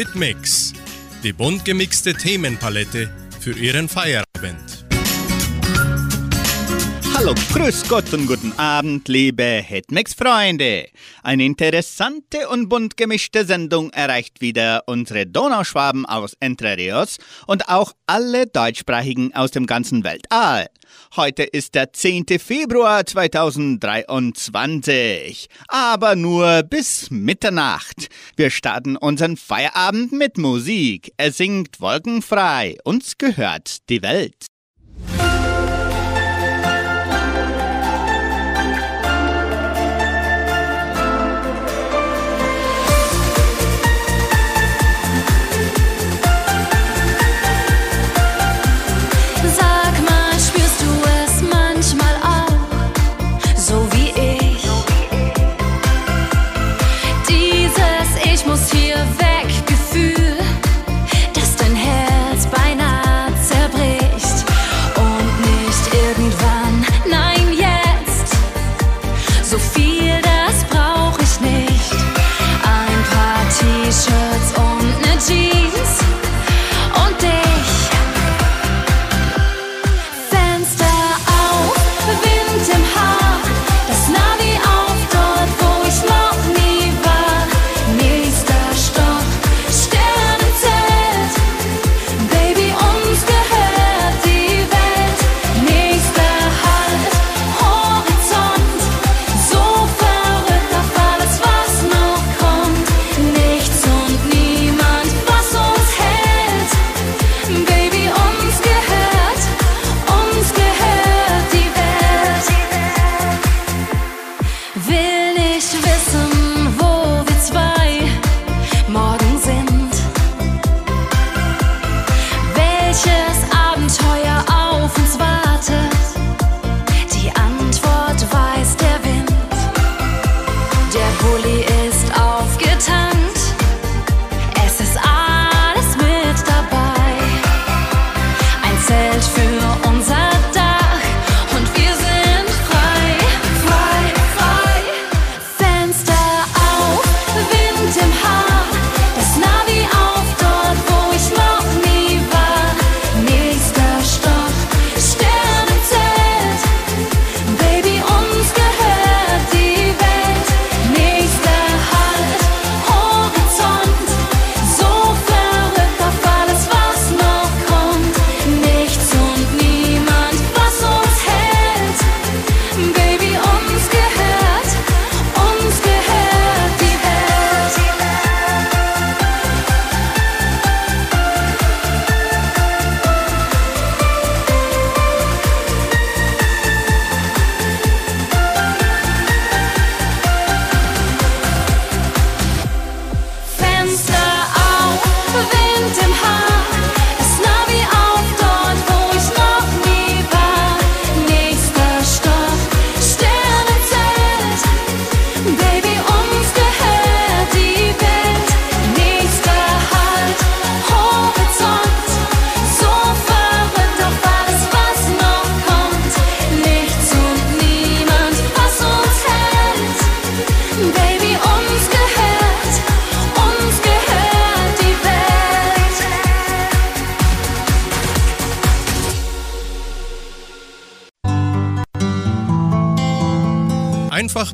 Hitmix, die bunt gemixte Themenpalette für Ihren Feierabend. Hallo, grüß Gott und guten Abend, liebe Hitmix-Freunde. Eine interessante und bunt gemischte Sendung erreicht wieder unsere Donauschwaben aus Entre Rios und auch alle Deutschsprachigen aus dem ganzen Weltall. Heute ist der 10. Februar 2023, aber nur bis Mitternacht. Wir starten unseren Feierabend mit Musik. Er singt wolkenfrei. Uns gehört die Welt.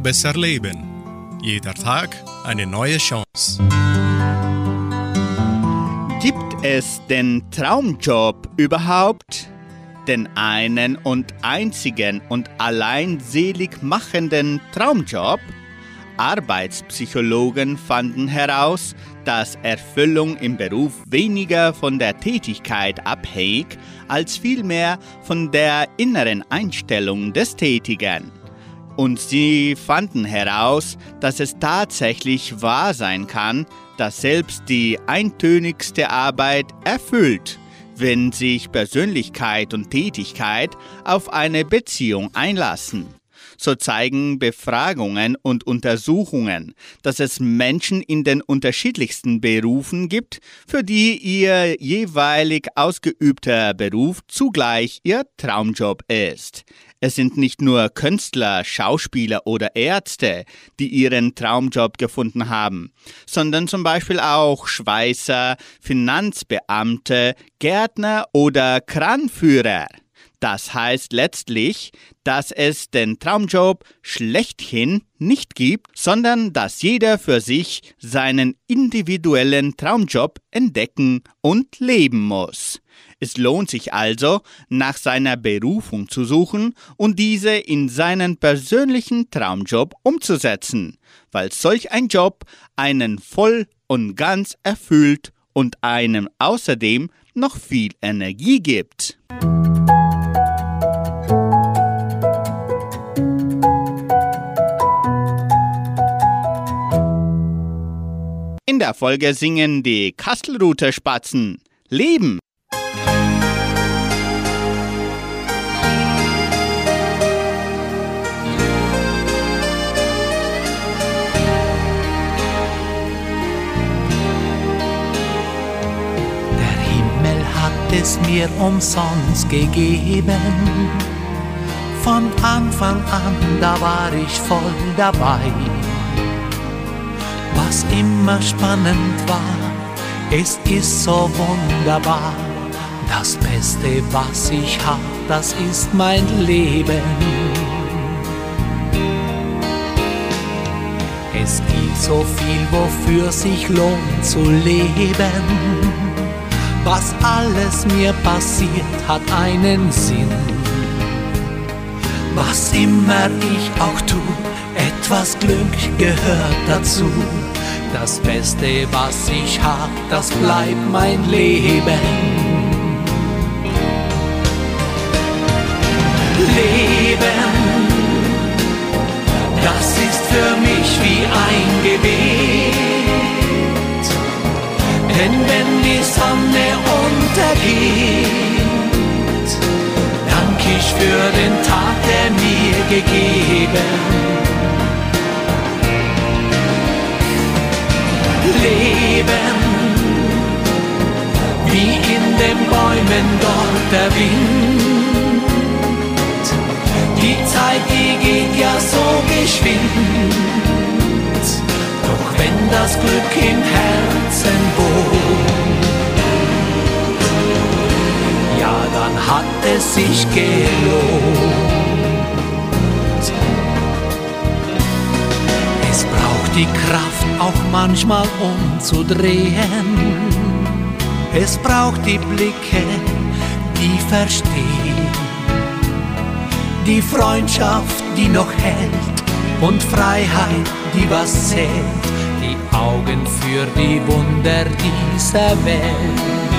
Besser leben. Jeder Tag eine neue Chance. Gibt es den Traumjob überhaupt? Den einen und einzigen und allein selig machenden Traumjob? Arbeitspsychologen fanden heraus, dass Erfüllung im Beruf weniger von der Tätigkeit abhängig als vielmehr von der inneren Einstellung des Tätigen. Und sie fanden heraus, dass es tatsächlich wahr sein kann, dass selbst die eintönigste Arbeit erfüllt, wenn sich Persönlichkeit und Tätigkeit auf eine Beziehung einlassen. So zeigen Befragungen und Untersuchungen, dass es Menschen in den unterschiedlichsten Berufen gibt, für die ihr jeweilig ausgeübter Beruf zugleich ihr Traumjob ist. Es sind nicht nur Künstler, Schauspieler oder Ärzte, die ihren Traumjob gefunden haben, sondern zum Beispiel auch Schweißer, Finanzbeamte, Gärtner oder Kranführer. Das heißt letztlich, dass es den Traumjob schlechthin nicht gibt, sondern dass jeder für sich seinen individuellen Traumjob entdecken und leben muss. Es lohnt sich also, nach seiner Berufung zu suchen und diese in seinen persönlichen Traumjob umzusetzen, weil solch ein Job einen voll und ganz erfüllt und einem außerdem noch viel Energie gibt. In der Folge singen die Kastelruther Spatzen Leben. Es mir umsonst gegeben. Von Anfang an, da war ich voll dabei was immer spannend war. Es ist so wunderbar. Das Beste, was ich hab, das ist mein Leben. Es gibt so viel, wofür sich lohnt zu leben. Was alles mir passiert, hat einen Sinn. Was immer ich auch tu, etwas Glück gehört dazu. Das Beste, was ich hab, das bleibt mein Leben. Leben, das ist für mich wie ein Gebet. Denn wenn die Sonne untergeht, dank ich für den Tag, der mir gegeben Leben, wie in den Bäumen dort der Wind. Die Zeit, die geht ja so geschwind, doch wenn das Glück im Herzen wohnt, es sich gelohnt. die Kraft auch manchmal umzudrehen. Es braucht die Blicke, die verstehen, die Freundschaft, die noch hält und Freiheit, die was zählt, die Augen für die Wunder dieser Welt.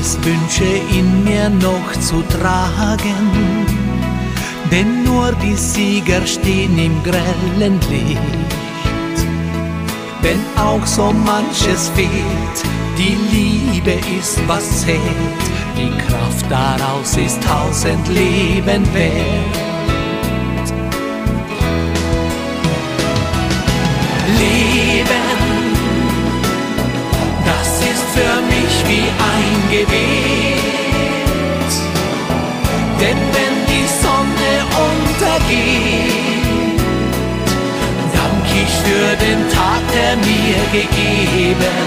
Wage es, Wünsche in mir noch zu tragen denn nur die Sieger stehen im grellen Licht. Wenn auch so manches fehlt, die Liebe ist was zählt, die Kraft daraus ist tausend Leben wert. Gegeben.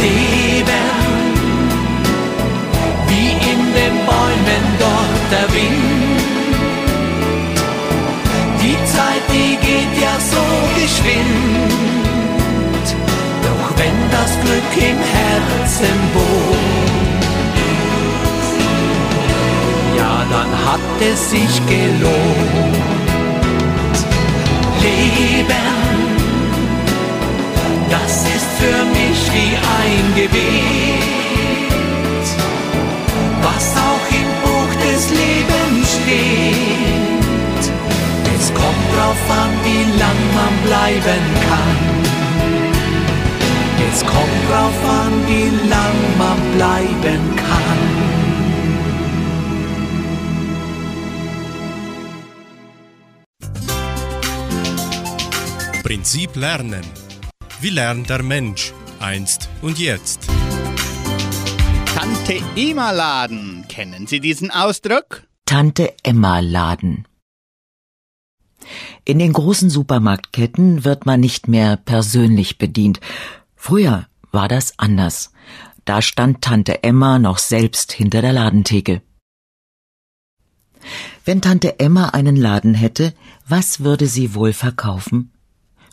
Leben, wie in den Bäumen dort der Wind. Die Zeit, die geht ja so geschwind. Doch wenn das Glück im Herzen wohnt, dann hat es sich gelohnt. Leben. Das ist für mich wie ein Gebet, was auch im Buch des Lebens steht. Es kommt drauf an, wie lang man bleiben kann. Es kommt drauf an, wie lang man bleiben kann. Prinzip lernen. Wie lernt der Mensch einst und jetzt? Tante Emma Laden. Kennen Sie diesen Ausdruck? Tante Emma Laden. In den großen Supermarktketten wird man nicht mehr persönlich bedient. Früher war das anders. Da stand Tante Emma noch selbst hinter der Ladentheke. Wenn Tante Emma einen Laden hätte, was würde sie wohl verkaufen?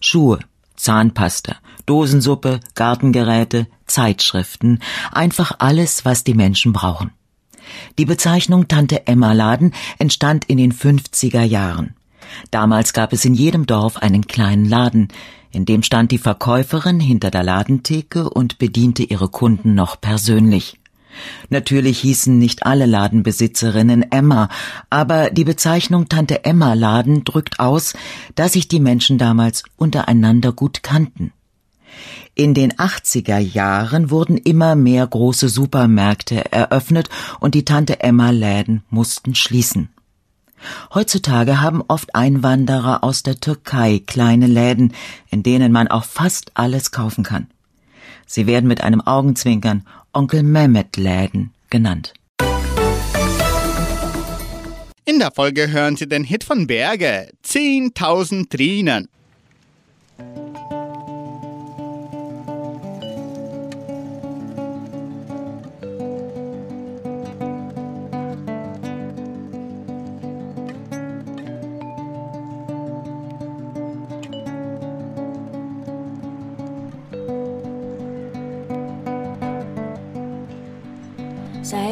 Schuhe, Zahnpasta, Dosensuppe, Gartengeräte, Zeitschriften, einfach alles, was die Menschen brauchen. Die Bezeichnung Tante Emma Laden entstand in den 50er Jahren. Damals gab es in jedem Dorf einen kleinen Laden, in dem stand die Verkäuferin hinter der Ladentheke und bediente ihre Kunden noch persönlich. Natürlich hießen nicht alle Ladenbesitzerinnen Emma, aber die Bezeichnung Tante Emma Laden drückt aus, dass sich die Menschen damals untereinander gut kannten. In den 80er Jahren wurden immer mehr große Supermärkte eröffnet und die Tante Emma Läden mussten schließen. Heutzutage haben oft Einwanderer aus der Türkei kleine Läden, in denen man auch fast alles kaufen kann. Sie werden mit einem Augenzwinkern Onkel Mehmet Läden genannt. In der Folge hören Sie den Hit von Berge, 10.000 Tränen.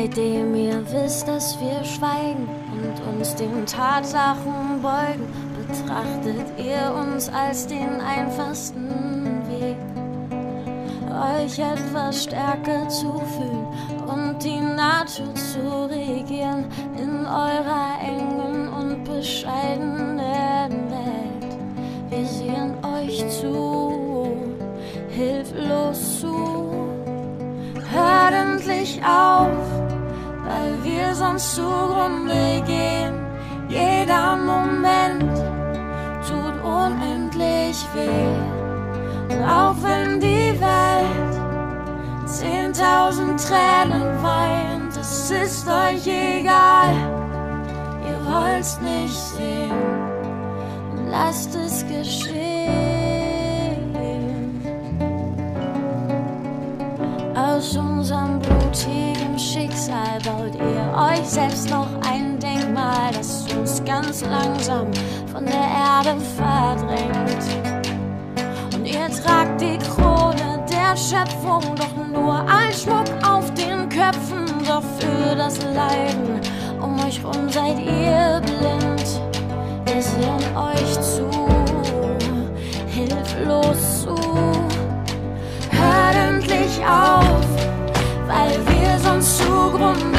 Seitdem ihr wisst, dass wir schweigen und uns den Tatsachen beugen, betrachtet ihr uns als den einfachsten Weg, euch etwas stärker zu fühlen und die Natur zu regieren in eurer engen und bescheidenen Welt. Wir sehen euch zu, hilflos zu. Hört endlich auf, weil wir sonst zugrunde gehen. Jeder Moment tut unendlich weh. Und auch wenn die Welt zehntausend Tränen weint, es ist euch egal. Ihr wollt's nicht sehen, lasst es geschehen. Aus unserem blutigen Schicksal baut ihr euch selbst noch ein Denkmal, das uns ganz langsam von der Erde verdrängt. Und ihr tragt die Krone der Schöpfung, doch nur als Schmuck auf den Köpfen, doch für das Leiden um euch rum seid ihr wir sonst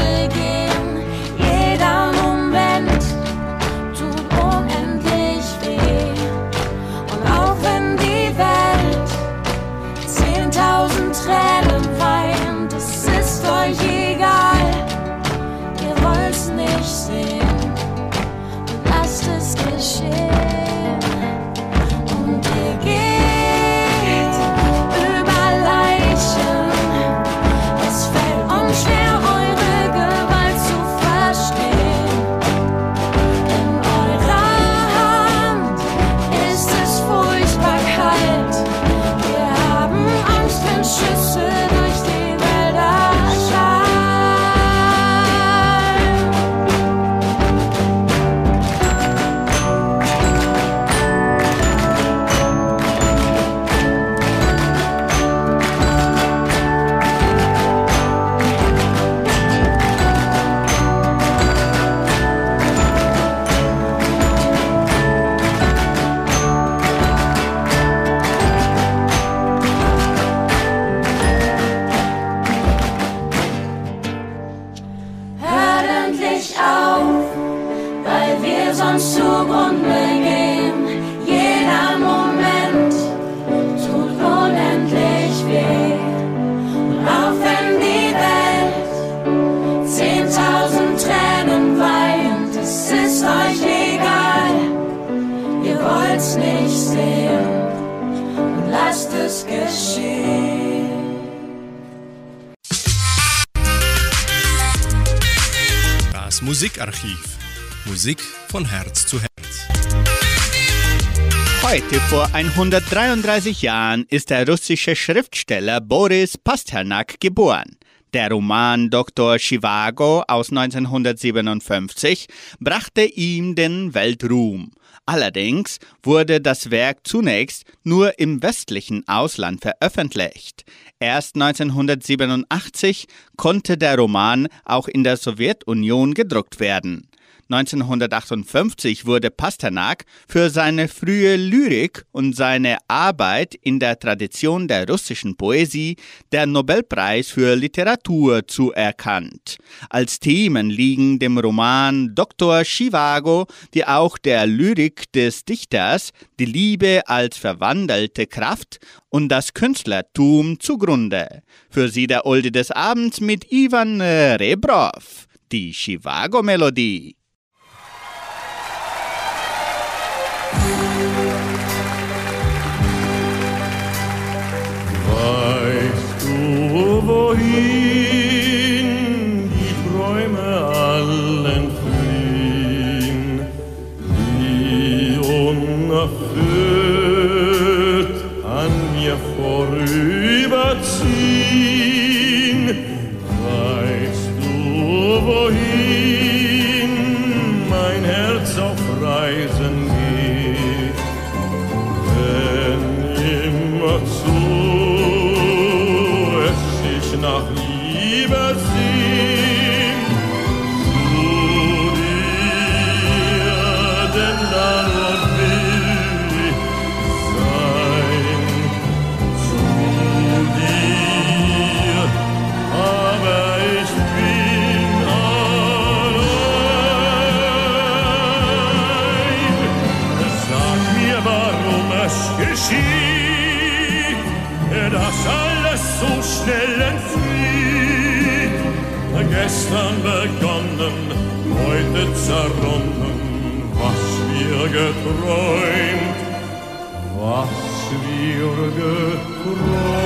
es geschehen. Das Musikarchiv. Musik von Herz zu Herz. Heute vor 133 Jahren ist der russische Schriftsteller Boris Pasternak geboren. Der Roman Dr. Chivago aus 1957 brachte ihm den Weltruhm. Allerdings wurde das Werk zunächst nur im westlichen Ausland veröffentlicht. Erst 1987 konnte der Roman auch in der Sowjetunion gedruckt werden. 1958 wurde Pasternak für seine frühe Lyrik und seine Arbeit in der Tradition der russischen Poesie der Nobelpreis für Literatur zuerkannt. Als Themen liegen dem Roman Dr. Chivago, wie auch der Lyrik des Dichters, die Liebe als verwandelte Kraft und das Künstlertum zugrunde. Für Sie der Olde des Abends mit Ivan Rebrov, die Chivago-Melodie. Du, nach Liebe sehnt, zu dir, denn darum will ich sein, zu dir, aber ich bin allein. Sag mir, warum es geschieht, dass alles so schnell entflieht. Gestern begonnen, heute zerronnen, was wir geträumt, was wir geträumt.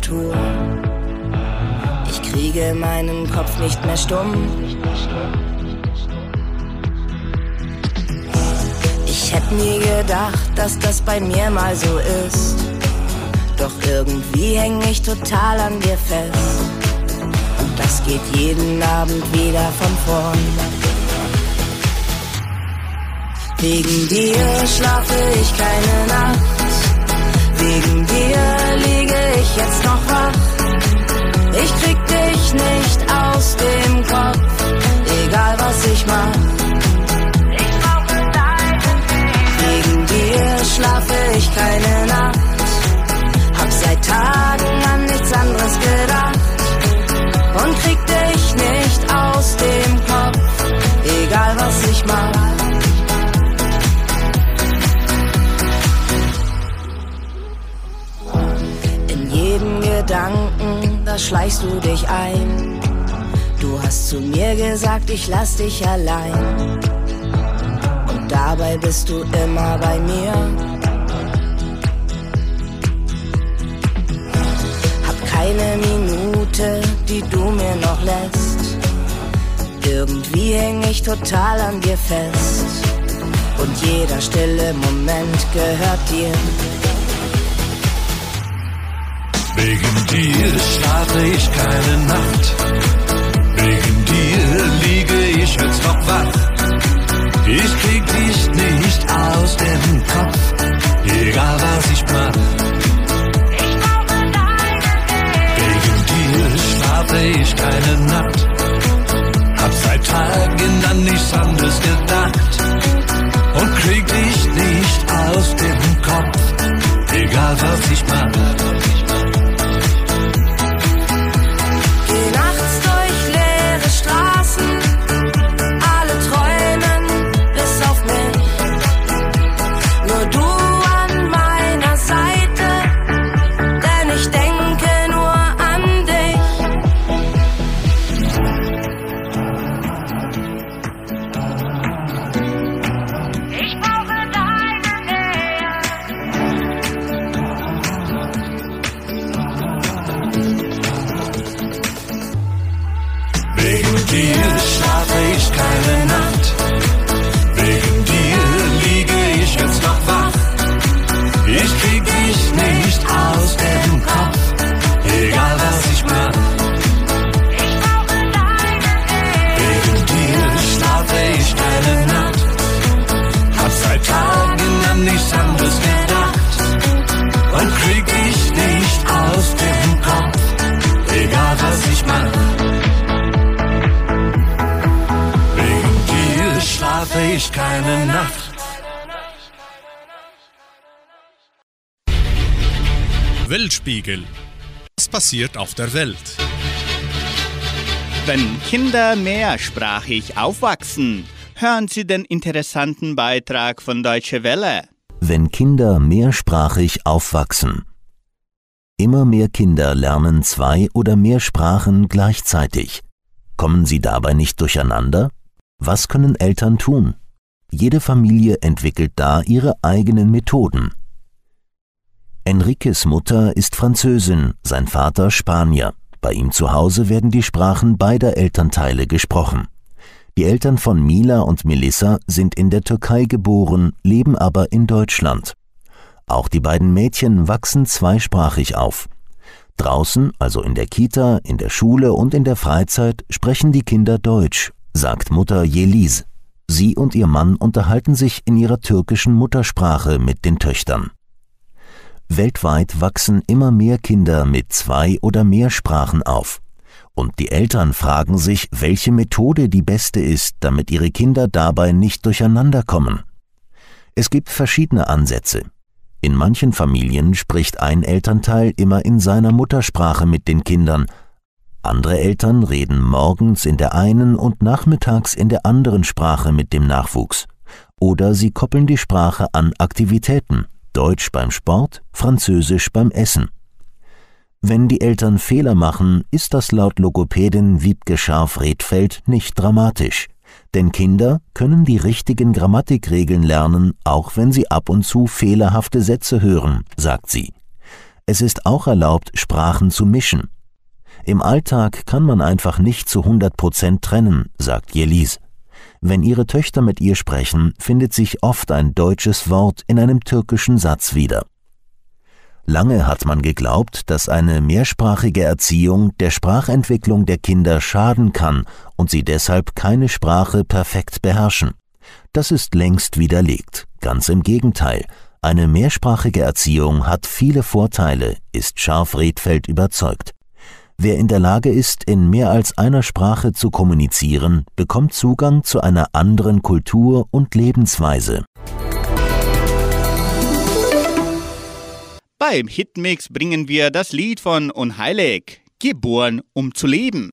Tour. Ich kriege meinen Kopf nicht mehr stumm. Ich hätte nie gedacht, dass das bei mir mal so ist. Doch irgendwie häng ich total an dir fest. Und das geht jeden Abend wieder von vorn. Wegen dir schlafe ich keine Nacht. Wegen dir liege ich jetzt noch wach. Ich krieg dich nicht aus dem Kopf, egal was ich mach. Ich brauche deinen Weg. Wegen schlafe ich keine Nacht. Hab seit Tagen an nichts anderes gedacht und krieg dich nicht aus dem Kopf, egal was ich mach. Gedanken, da schleichst du dich ein. Du hast zu mir gesagt, ich lass dich allein. Und dabei bist du immer bei mir. Hab keine Minute, die du mir noch lässt. Irgendwie häng ich total an dir fest. Und jeder stille Moment gehört dir. Wegen dir schlafe ich keine Nacht. Wegen dir liege ich jetzt noch wach. Ich krieg dich nicht aus dem Kopf, egal was ich mach. Wegen dir schlafe ich keine Nacht. Hab seit Tagen an nichts anderes gedacht. Und krieg dich nicht aus dem Kopf, egal was ich mach. Weltspiegel. Was passiert auf der Welt? Wenn Kinder mehrsprachig aufwachsen, hören Sie den interessanten Beitrag von Deutsche Welle. Wenn Kinder mehrsprachig aufwachsen. Immer mehr Kinder lernen zwei oder mehr Sprachen gleichzeitig. Kommen sie dabei nicht durcheinander? Was können Eltern tun? Jede Familie entwickelt da ihre eigenen Methoden. Enriques Mutter ist Französin, sein Vater Spanier. Bei ihm zu Hause werden die Sprachen beider Elternteile gesprochen. Die Eltern von Mila und Melissa sind in der Türkei geboren, leben aber in Deutschland. Auch die beiden Mädchen wachsen zweisprachig auf. Draußen, also in der Kita, in der Schule und in der Freizeit, sprechen die Kinder Deutsch, sagt Mutter Yeliz. Sie und ihr Mann unterhalten sich in ihrer türkischen Muttersprache mit den Töchtern. Weltweit wachsen immer mehr Kinder mit zwei oder mehr Sprachen auf. Und die Eltern fragen sich, welche Methode die beste ist, damit ihre Kinder dabei nicht durcheinander kommen. Es gibt verschiedene Ansätze. In manchen Familien spricht ein Elternteil immer in seiner Muttersprache mit den Kindern, andere Eltern reden morgens in der einen und nachmittags in der anderen Sprache mit dem Nachwuchs. Oder sie koppeln die Sprache an Aktivitäten, Deutsch beim Sport, Französisch beim Essen. Wenn die Eltern Fehler machen, ist das laut Logopädin Wiebke Scharf-Redfeld nicht dramatisch. Denn Kinder können die richtigen Grammatikregeln lernen, auch wenn sie ab und zu fehlerhafte Sätze hören, sagt sie. Es ist auch erlaubt, Sprachen zu mischen. Im Alltag kann man einfach nicht zu 100 Prozent trennen, sagt Jelis. Wenn ihre Töchter mit ihr sprechen, findet sich oft ein deutsches Wort in einem türkischen Satz wieder. Lange hat man geglaubt, dass eine mehrsprachige Erziehung der Sprachentwicklung der Kinder schaden kann und sie deshalb keine Sprache perfekt beherrschen. Das ist längst widerlegt. Ganz im Gegenteil. Eine mehrsprachige Erziehung hat viele Vorteile, ist Scharf-Redfeld überzeugt. Wer in der Lage ist, in mehr als einer Sprache zu kommunizieren, bekommt Zugang zu einer anderen Kultur und Lebensweise. Beim Hitmix bringen wir das Lied von Unheilig, geboren um zu leben.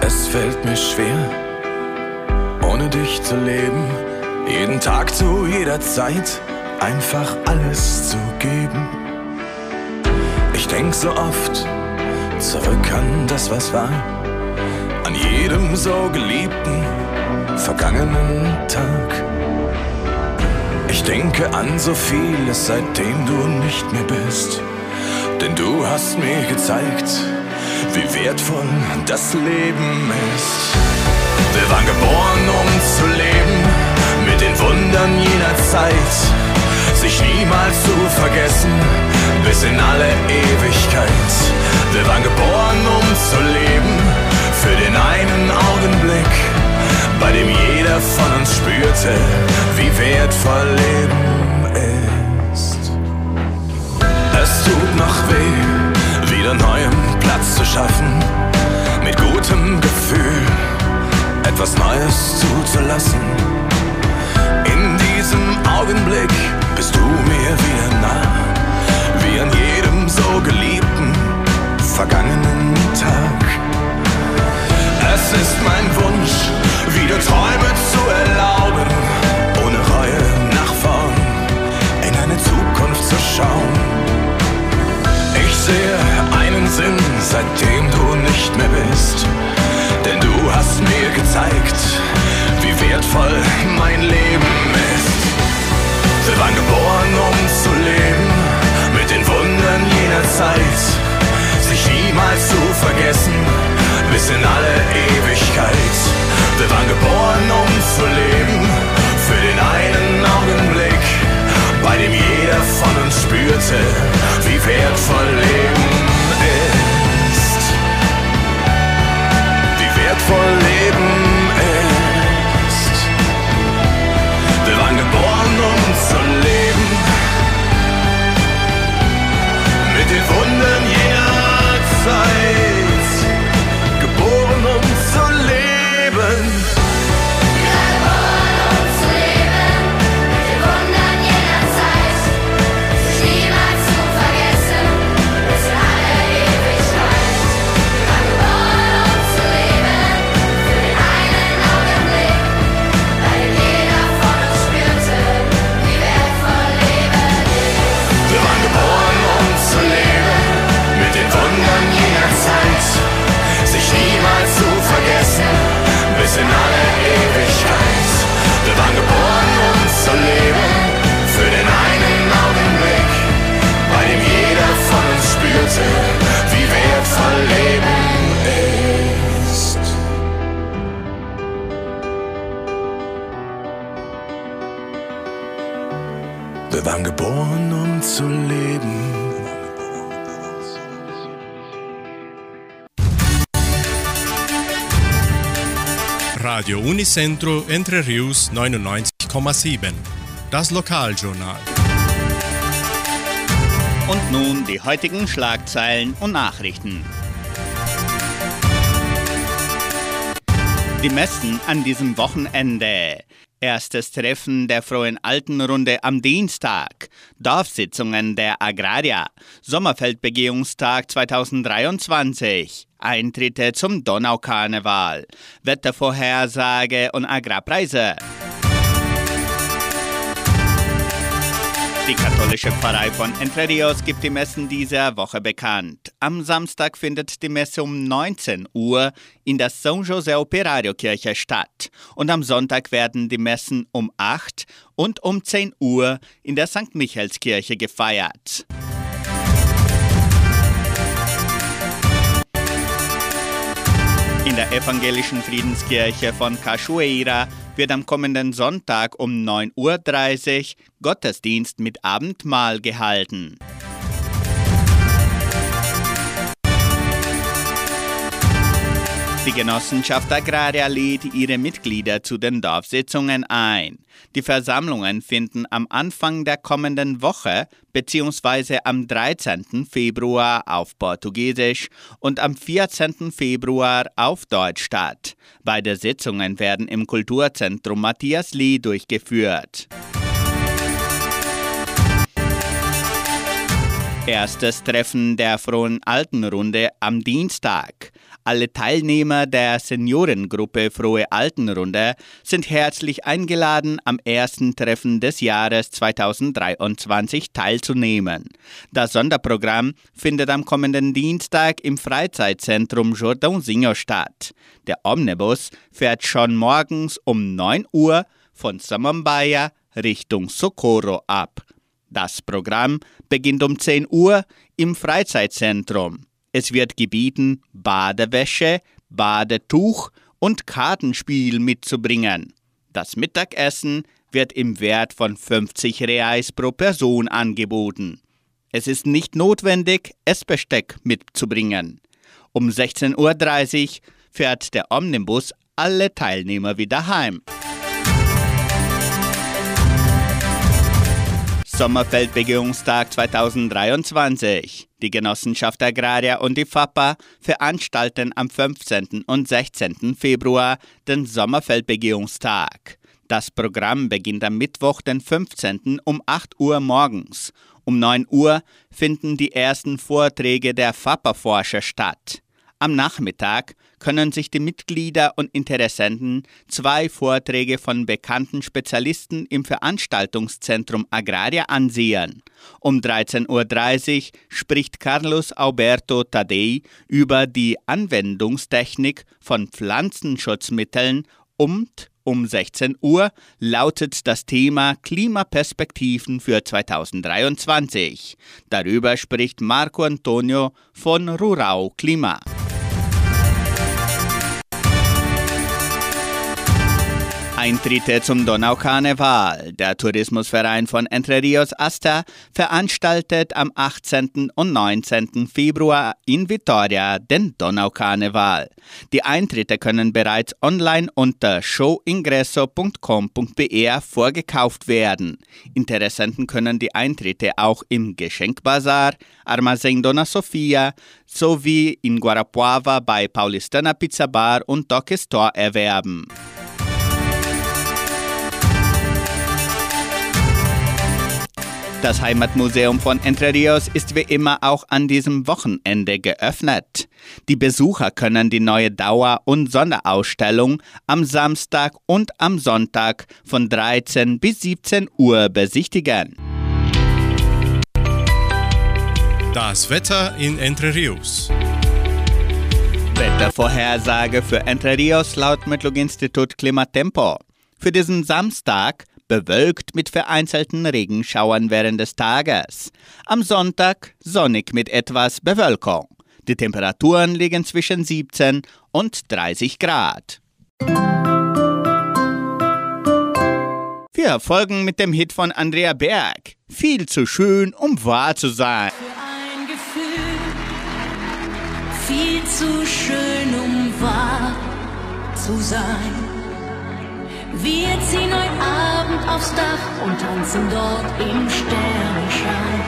Es fällt mir schwer, ohne dich zu leben, jeden Tag zu jeder Zeit einfach alles zu geben. Ich denk so oft zurück an das, was war, an jedem so geliebten, vergangenen Tag. Ich denke an so vieles, seitdem du nicht mehr bist, denn du hast mir gezeigt, wie wertvoll das Leben ist. Wir waren geboren, um zu leben, mit den Wundern jener Zeit, sich niemals zu vergessen, bis in alle Ewigkeit. Wir waren geboren, um zu leben, für den einen Augenblick, bei dem jeder von uns spürte, wie wertvoll Leben ist. Es tut noch weh, wieder neuem Platz zu schaffen, mit gutem Gefühl etwas Neues zuzulassen. In diesem Augenblick bist du mir wieder nah, wie an jedem so geliebten, vergangenen Tag. Es ist mein Wunsch, wieder Träume zu erlauben, ohne Reue nach vorn, in eine Zukunft zu schauen. Ich sehe einen Sinn, seitdem du nicht mehr bist, denn du hast mir gezeigt, wie wertvoll mein Leben ist. Wir waren geboren, um zu leben, mit den Wundern jener Zeit, sich niemals zu vergessen, bis in alle Ewigkeit. Wir waren geboren, um zu leben, für den einen Augenblick, bei dem jeder von uns spürte, wie wertvoll Leben ist. Wertvoll Leben ist. Wir waren geboren, um zu leben, mit den Wundern Radio Unicentro Entre Rius 99,7. Das Lokaljournal. Und nun die heutigen Schlagzeilen und Nachrichten. Die Messen an diesem Wochenende. Erstes Treffen der Frohen Altenrunde am Dienstag. Dorfsitzungen der Agraria. Sommerfeldbegehungstag 2023. Eintritte zum Donaukarneval. Wettervorhersage und Agrarpreise. Die katholische Pfarrei von Entre Rios gibt die Messen dieser Woche bekannt. Am Samstag findet die Messe um 19 Uhr in der São José Operario Kirche statt und am Sonntag werden die Messen um 8 und um 10 Uhr in der St. Michaelskirche gefeiert. In der evangelischen Friedenskirche von Cachoeira wird am kommenden Sonntag um 9.30 Uhr Gottesdienst mit Abendmahl gehalten. Die Genossenschaft Agraria lädt ihre Mitglieder zu den Dorfsitzungen ein. Die Versammlungen finden am Anfang der kommenden Woche bzw. am 13. Februar auf Portugiesisch und am 14. Februar auf Deutsch statt. Beide Sitzungen werden im Kulturzentrum Matthias Lee durchgeführt. Erstes Treffen der Frohen Altenrunde am Dienstag. Alle Teilnehmer der Seniorengruppe Frohe Altenrunde sind herzlich eingeladen, am ersten Treffen des Jahres 2023 teilzunehmen. Das Sonderprogramm findet am kommenden Dienstag im Freizeitzentrum Jordãozinho statt. Der Omnibus fährt schon morgens um 9 Uhr von Samambaia Richtung Socorro ab. Das Programm beginnt um 10 Uhr im Freizeitzentrum. Es wird gebieten, Badewäsche, Badetuch und Kartenspiel mitzubringen. Das Mittagessen wird im Wert von 50 Reais pro Person angeboten. Es ist nicht notwendig, Essbesteck mitzubringen. Um 16.30 Uhr fährt der Omnibus alle Teilnehmer wieder heim. Sommerfeldbegehungstag 2023. Die Genossenschaft Agraria und die FAPA veranstalten am 15. und 16. Februar den Sommerfeldbegehungstag. Das Programm beginnt am Mittwoch, den 15. um 8 Uhr morgens. Um 9 Uhr finden die ersten Vorträge der FAPA-Forscher statt. Am Nachmittag können sich die Mitglieder und Interessenten zwei Vorträge von bekannten Spezialisten im Veranstaltungszentrum Agraria ansehen. Um 13.30 Uhr spricht Carlos Alberto Tadei über die Anwendungstechnik von Pflanzenschutzmitteln und um 16 Uhr lautet das Thema Klimaperspektiven für 2023. Darüber spricht Marco Antonio von Rural Klima. Eintritte zum Donaukarneval. Der Tourismusverein von Entre Rios Asta veranstaltet am 18. und 19. Februar in Vitoria den Donaukarneval. Die Eintritte können bereits online unter showingresso.com.br vorgekauft werden. Interessenten können die Eintritte auch im Geschenkbazar, Armazém Dona Sofia sowie in Guarapuava bei Paulistana Pizza Bar und Doc Store erwerben. Das Heimatmuseum von Entre Rios ist wie immer auch an diesem Wochenende geöffnet. Die Besucher können die neue Dauer- und Sonderausstellung am Samstag und am Sonntag von 13 bis 17 Uhr besichtigen. Das Wetter in Entre Rios. Wettervorhersage für Entre Rios laut Metlog-Institut Klimatempo. Für diesen Samstag bewölkt mit vereinzelten Regenschauern während des Tages. Am Sonntag sonnig mit etwas Bewölkung. Die Temperaturen liegen zwischen 17 und 30 Grad. Wir folgen mit dem Hit von Andrea Berg. Viel zu schön, um wahr zu sein. Für ein Gefühl, viel zu schön, um wahr zu sein. Wir ziehen heute Abend aufs Dach und tanzen dort im Sternenschein.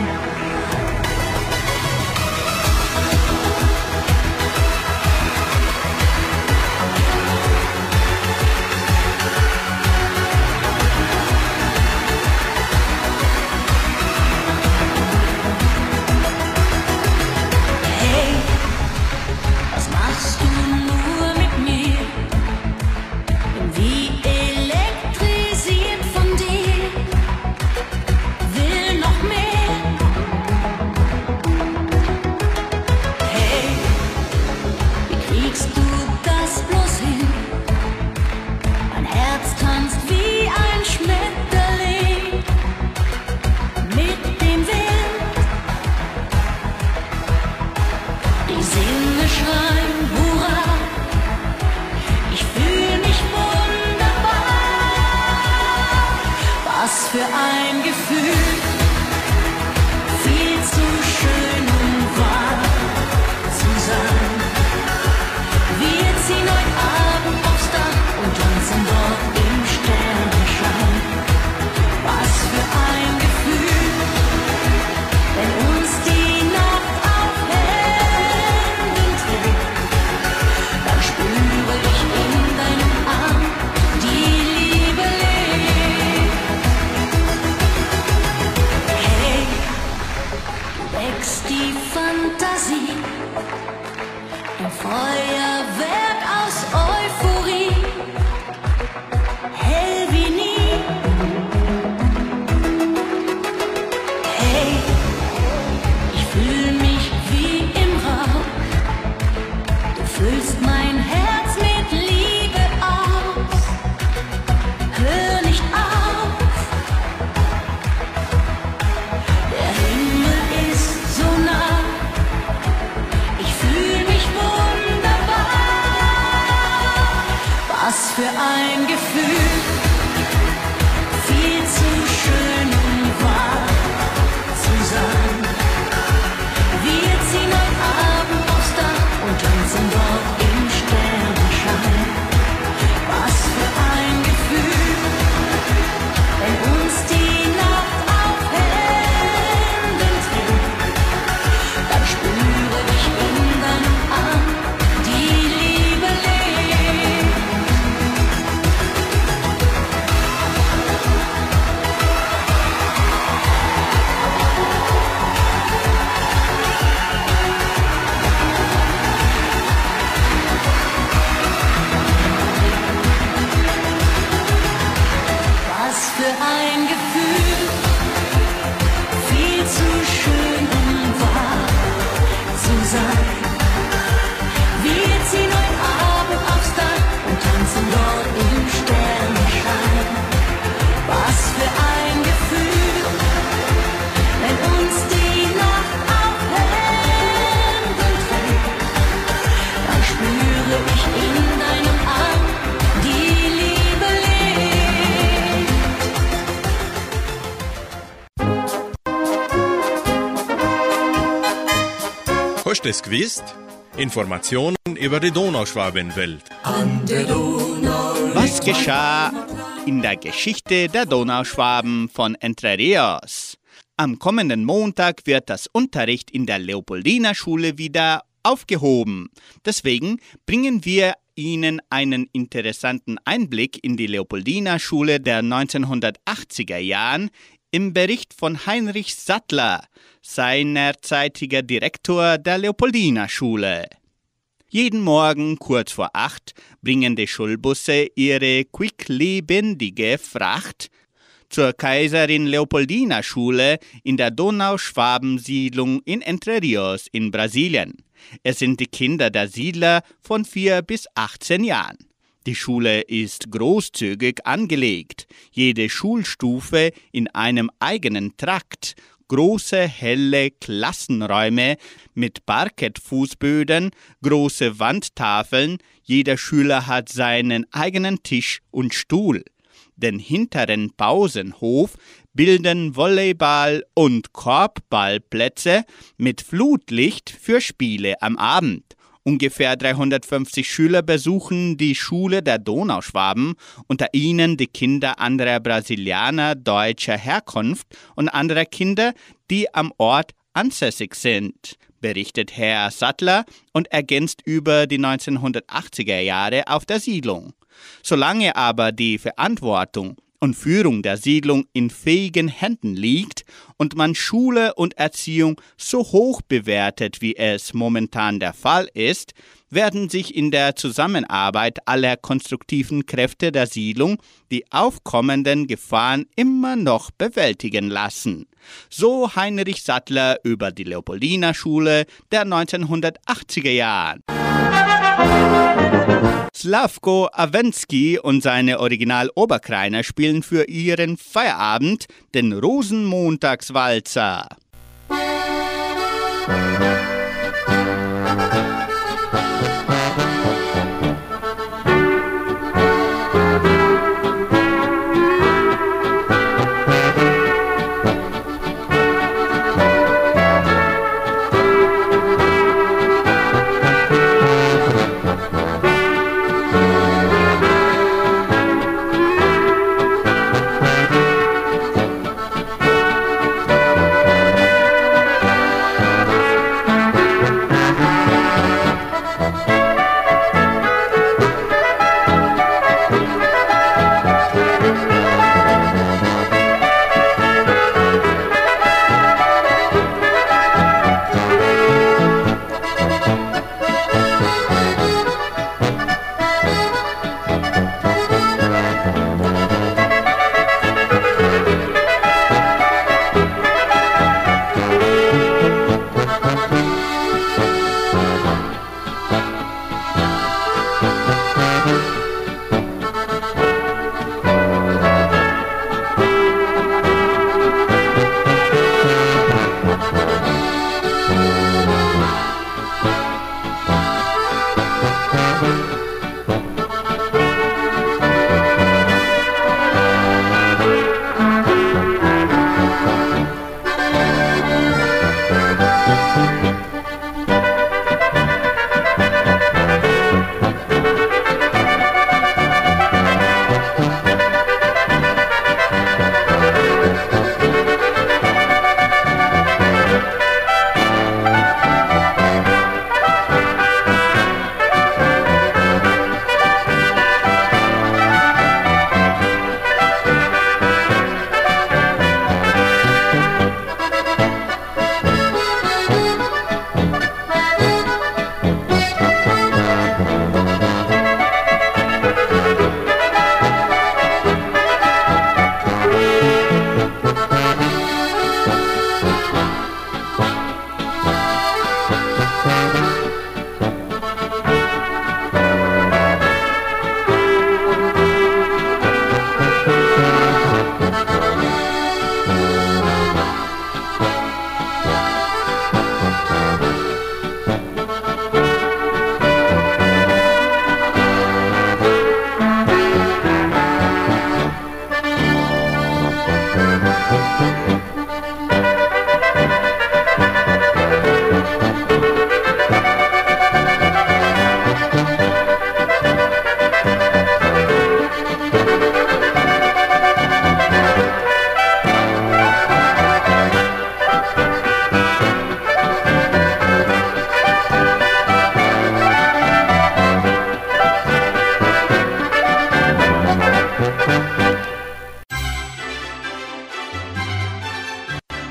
Hast du es gewusst? Informationen über die Donauschwabenwelt. Was geschah in der Geschichte der Donauschwaben von Entre Rios? Am kommenden Montag wird das Unterricht in der Leopoldina Schule wieder aufgehoben. Deswegen bringen wir Ihnen einen interessanten Einblick in die Leopoldina Schule der 1980er Jahren im Bericht von Heinrich Sattler, seinerzeitiger Direktor der Leopoldina Schule. Jeden Morgen kurz vor acht bringen die Schulbusse ihre quicklebendige Fracht zur Kaiserin Leopoldina Schule in der Donauschwabensiedlung in Entre Rios in Brasilien. Es sind die Kinder der Siedler von 4 bis 18 Jahren. Die Schule ist großzügig angelegt, jede Schulstufe in einem eigenen Trakt, große helle Klassenräume mit Parkettfußböden, große Wandtafeln, jeder Schüler hat seinen eigenen Tisch und Stuhl. Den hinteren Pausenhof bilden Volleyball- und Korbballplätze mit Flutlicht für Spiele am Abend. Ungefähr 350 Schüler besuchen die Schule der Donauschwaben, unter ihnen die Kinder anderer Brasilianer deutscher Herkunft und anderer Kinder, die am Ort ansässig sind, berichtet Herr Sattler und ergänzt über die 1980er Jahre auf der Siedlung. Solange aber die Verantwortung und Führung der Siedlung in fähigen Händen liegt und man Schule und Erziehung so hoch bewertet, wie es momentan der Fall ist, werden sich in der Zusammenarbeit aller konstruktiven Kräfte der Siedlung die aufkommenden Gefahren immer noch bewältigen lassen. So Heinrich Sattler über die Leopoldina Schule der 1980er Jahren. Slavko Awensky und seine Original-Oberkreiner spielen für ihren Feierabend den Rosenmontagswalzer.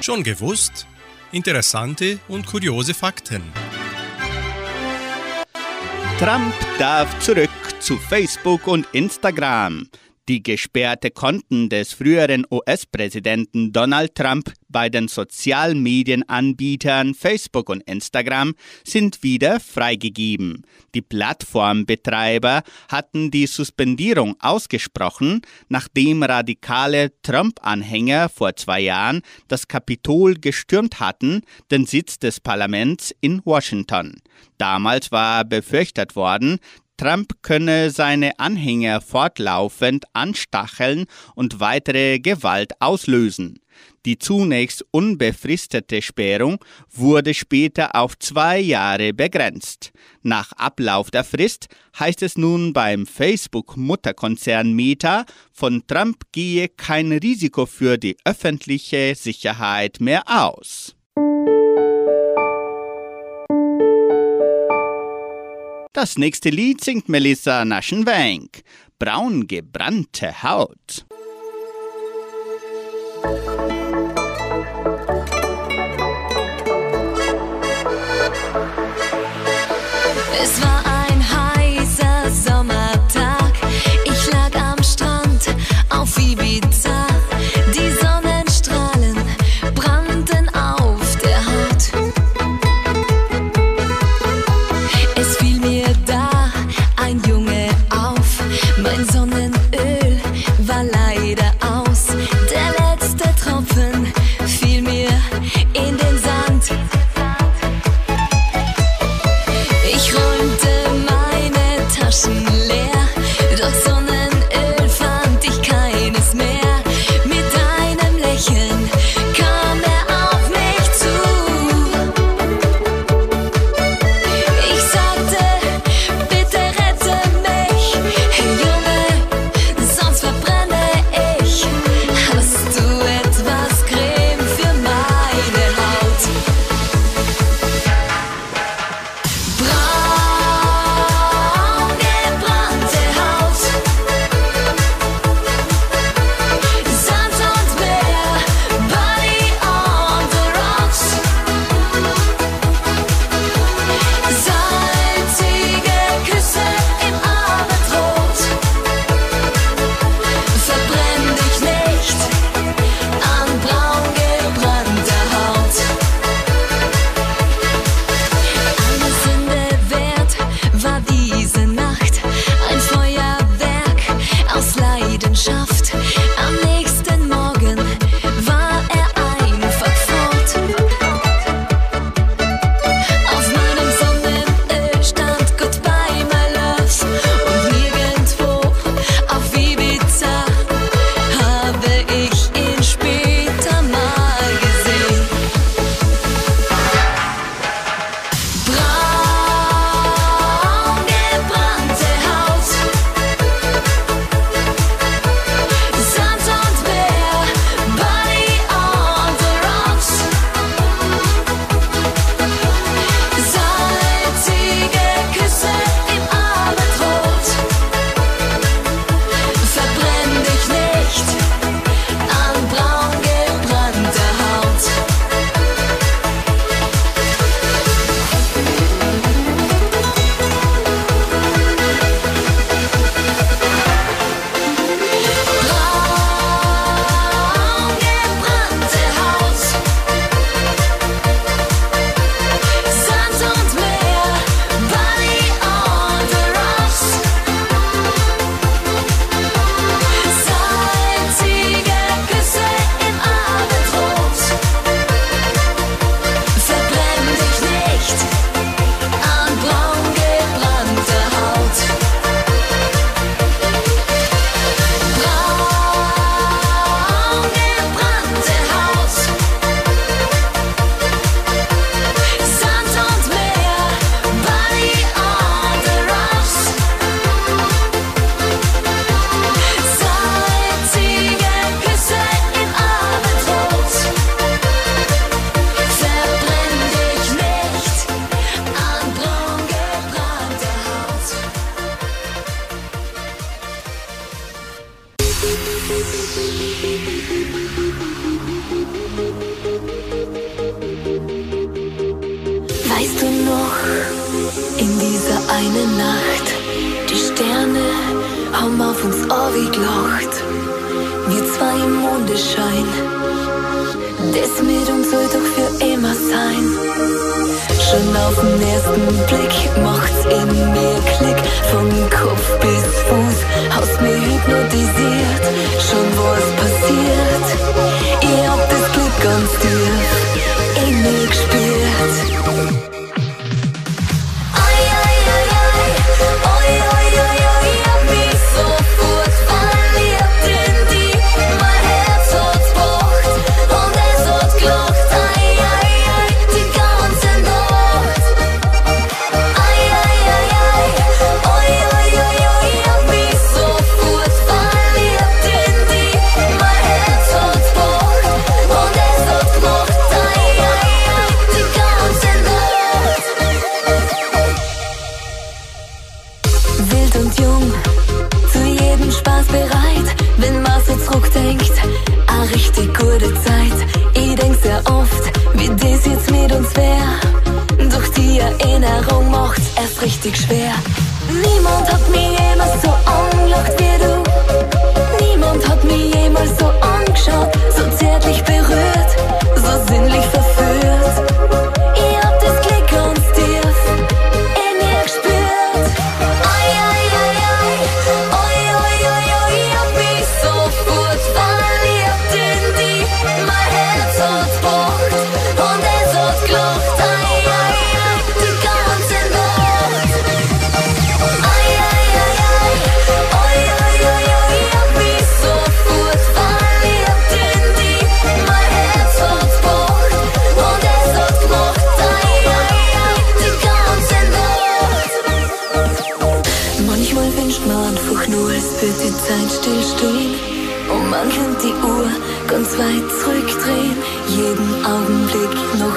Schon gewusst? Interessante und kuriose Fakten. Trump darf zurück zu Facebook und Instagram. Die gesperrte Konten des früheren US-Präsidenten Donald Trump bei den Sozialmedienanbietern Facebook und Instagram sind wieder freigegeben. Die Plattformbetreiber hatten die Suspendierung ausgesprochen, nachdem radikale Trump-Anhänger vor zwei Jahren das Kapitol gestürmt hatten, den Sitz des Parlaments in Washington. Damals war befürchtet worden, Trump könne seine Anhänger fortlaufend anstacheln und weitere Gewalt auslösen. Die zunächst unbefristete Sperrung wurde später auf zwei Jahre begrenzt. Nach Ablauf der Frist heißt es nun beim Facebook-Mutterkonzern Meta, von Trump gehe kein Risiko für die öffentliche Sicherheit mehr aus. Das nächste Lied singt Melissa Naschenwank. Braun gebrannte Haut.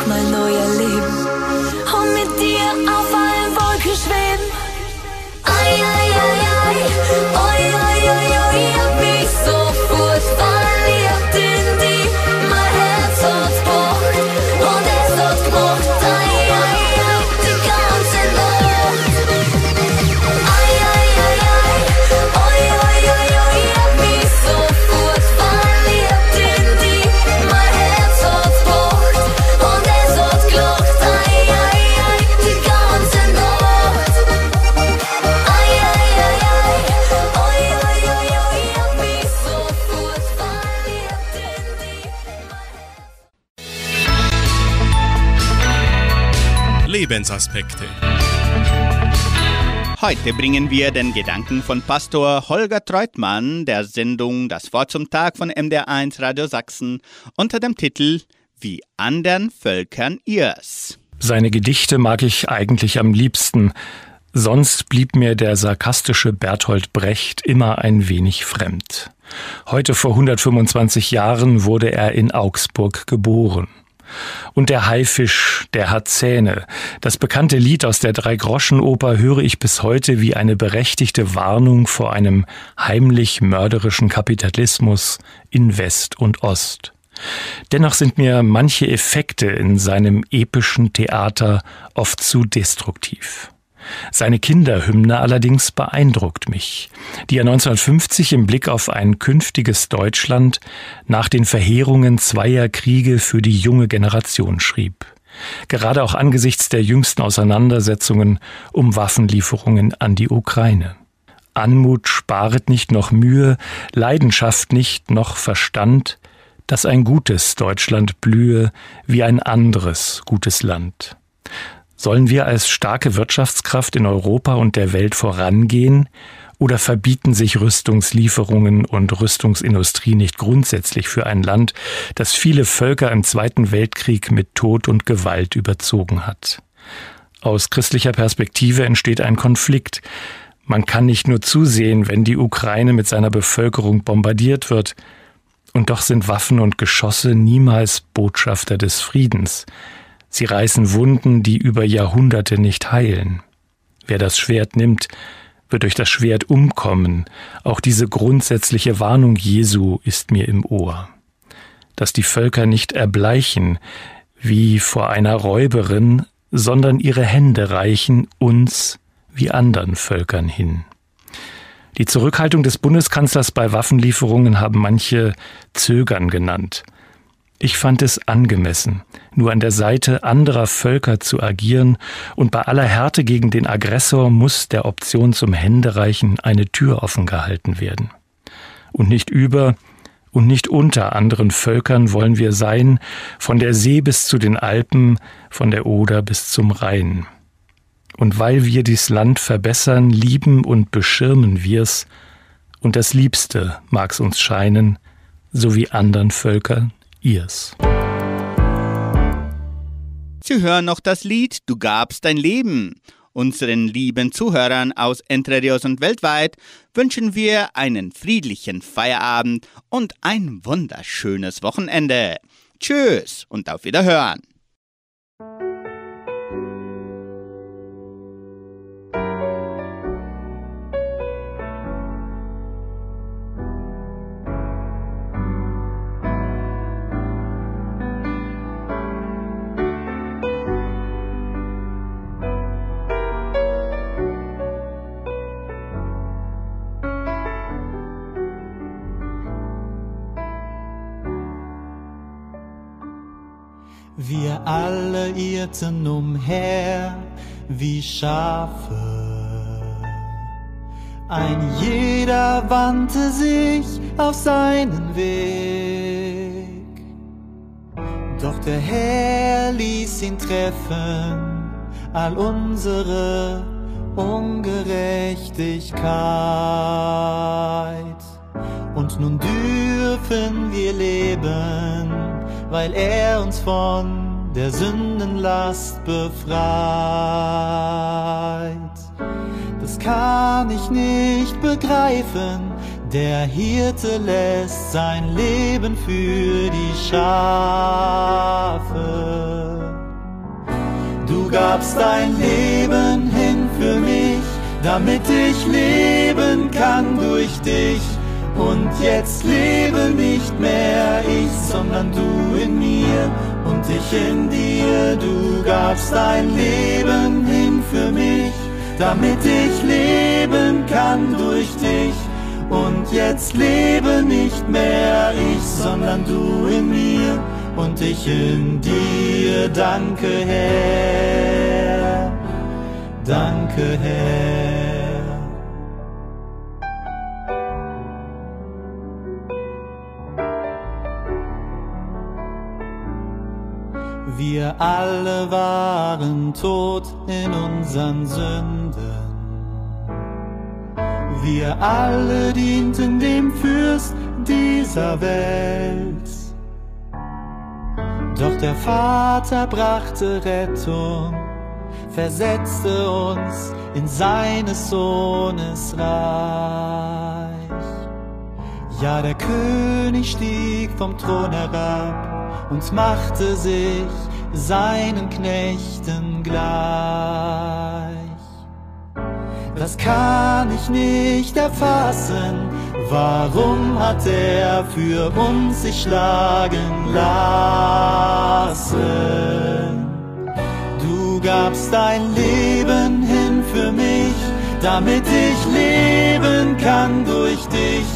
my lawyer Lebensaspekte. Heute bringen wir den Gedanken von Pastor Holger Treutmann der Sendung Das Wort zum Tag von MDR1 Radio Sachsen unter dem Titel Wie andern Völkern ihr's. Seine Gedichte mag ich eigentlich am liebsten. Sonst blieb mir der sarkastische Bertolt Brecht immer ein wenig fremd. Heute vor 125 Jahren wurde er in Augsburg geboren. Und der Haifisch, der hat Zähne. Das bekannte Lied aus der Dreigroschenoper höre ich bis heute wie eine berechtigte Warnung vor einem heimlich mörderischen Kapitalismus in West und Ost. Dennoch sind mir manche Effekte in seinem epischen Theater oft zu destruktiv. Seine Kinderhymne allerdings beeindruckt mich, die er 1950 im Blick auf ein künftiges Deutschland nach den Verheerungen zweier Kriege für die junge Generation schrieb. Gerade auch angesichts der jüngsten Auseinandersetzungen um Waffenlieferungen an die Ukraine. Anmut sparet nicht noch Mühe, Leidenschaft nicht noch Verstand, dass ein gutes Deutschland blühe wie ein anderes gutes Land. Sollen wir als starke Wirtschaftskraft in Europa und der Welt vorangehen oder verbieten sich Rüstungslieferungen und Rüstungsindustrie nicht grundsätzlich für ein Land, das viele Völker im Zweiten Weltkrieg mit Tod und Gewalt überzogen hat? Aus christlicher Perspektive entsteht ein Konflikt. Man kann nicht nur zusehen, wenn die Ukraine mit seiner Bevölkerung bombardiert wird, und doch sind Waffen und Geschosse niemals Botschafter des Friedens. Sie reißen Wunden, die über Jahrhunderte nicht heilen. Wer das Schwert nimmt, wird durch das Schwert umkommen. Auch diese grundsätzliche Warnung Jesu ist mir im Ohr. Dass die Völker nicht erbleichen, wie vor einer Räuberin, sondern ihre Hände reichen uns wie anderen Völkern hin. Die Zurückhaltung des Bundeskanzlers bei Waffenlieferungen haben manche Zögern genannt. Ich fand es angemessen, nur an der Seite anderer Völker zu agieren, und bei aller Härte gegen den Aggressor muss der Option zum Händereichen eine Tür offen gehalten werden. Und nicht über und nicht unter anderen Völkern wollen wir sein, von der See bis zu den Alpen, von der Oder bis zum Rhein. Und weil wir dies Land verbessern, lieben und beschirmen wir's, und das Liebste mag's uns scheinen, so wie andern Völkern ihrs. Sie hören noch das Lied Du gabst dein Leben. Unseren lieben Zuhörern aus Entre Rios und weltweit wünschen wir einen friedlichen Feierabend und ein wunderschönes Wochenende. Tschüss und auf Wiederhören. Ein jeder wandte sich auf seinen Weg. Doch der Herr ließ ihn treffen, all unsere Ungerechtigkeit. Und nun dürfen wir leben weil er uns von der Sündenlast befreit. Kann ich nicht begreifen, der Hirte lässt sein Leben für die Schafe. Du gabst dein Leben hin für mich, damit ich leben kann durch dich und jetzt lebe nicht mehr ich, sondern du in mir und ich in dir. Du gabst dein Leben hin für mich, damit ich leben kann durch dich. Und jetzt lebe nicht mehr ich, sondern du in mir und ich in dir. Danke Herr, danke Herr. Alle waren tot in unseren Sünden. Wir alle dienten dem Fürst dieser Welt. Doch der Vater brachte Rettung, versetzte uns in seines Sohnes Reich. Ja, der König stieg vom Thron herab und machte sich seinen Knechten gleich. Das kann ich nicht erfassen, warum hat er für uns sich schlagen lassen? Du gabst dein Leben hin für mich, damit ich leben kann durch dich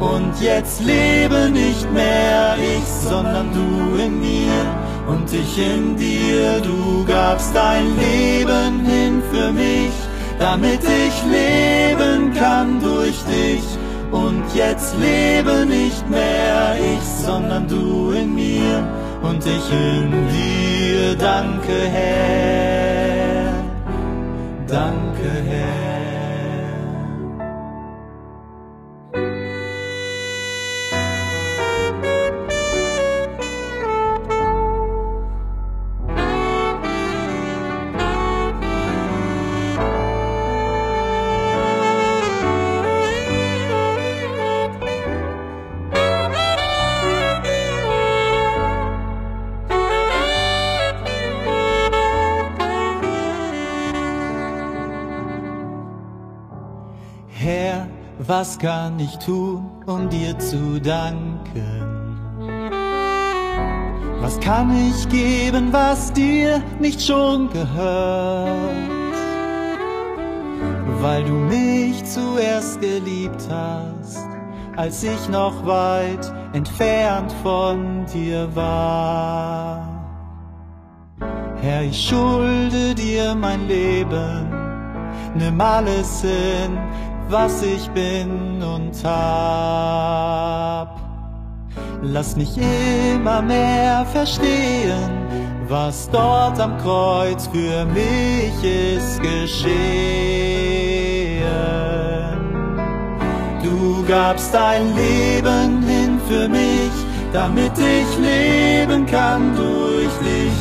und jetzt lebe nicht mehr ich, sondern du in mir und ich in dir. Du gabst dein Leben hin für mich, damit ich leben kann durch dich. Und jetzt lebe nicht mehr ich, sondern du in mir und ich in dir. Danke Herr, danke Herr. Was kann ich tun, um dir zu danken? Was kann ich geben, was dir nicht schon gehört? weil du mich zuerst geliebt hast, als ich noch weit entfernt von dir war. Herr, ich schulde dir mein Leben, nimm alles hin, was ich bin und hab. Lass mich immer mehr verstehen, was dort am Kreuz für mich ist geschehen. Du gabst dein Leben hin für mich, damit ich leben kann durch dich.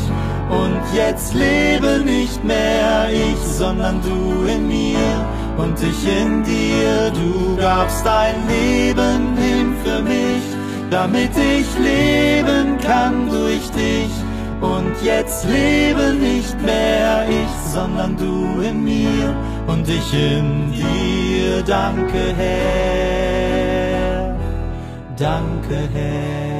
Und jetzt lebe nicht mehr ich, sondern du in mir und ich in dir. Du gabst dein Leben hin für mich, damit ich leben kann durch dich. Und jetzt lebe nicht mehr ich, sondern du in mir und ich in dir. Danke, Herr. Danke, Herr.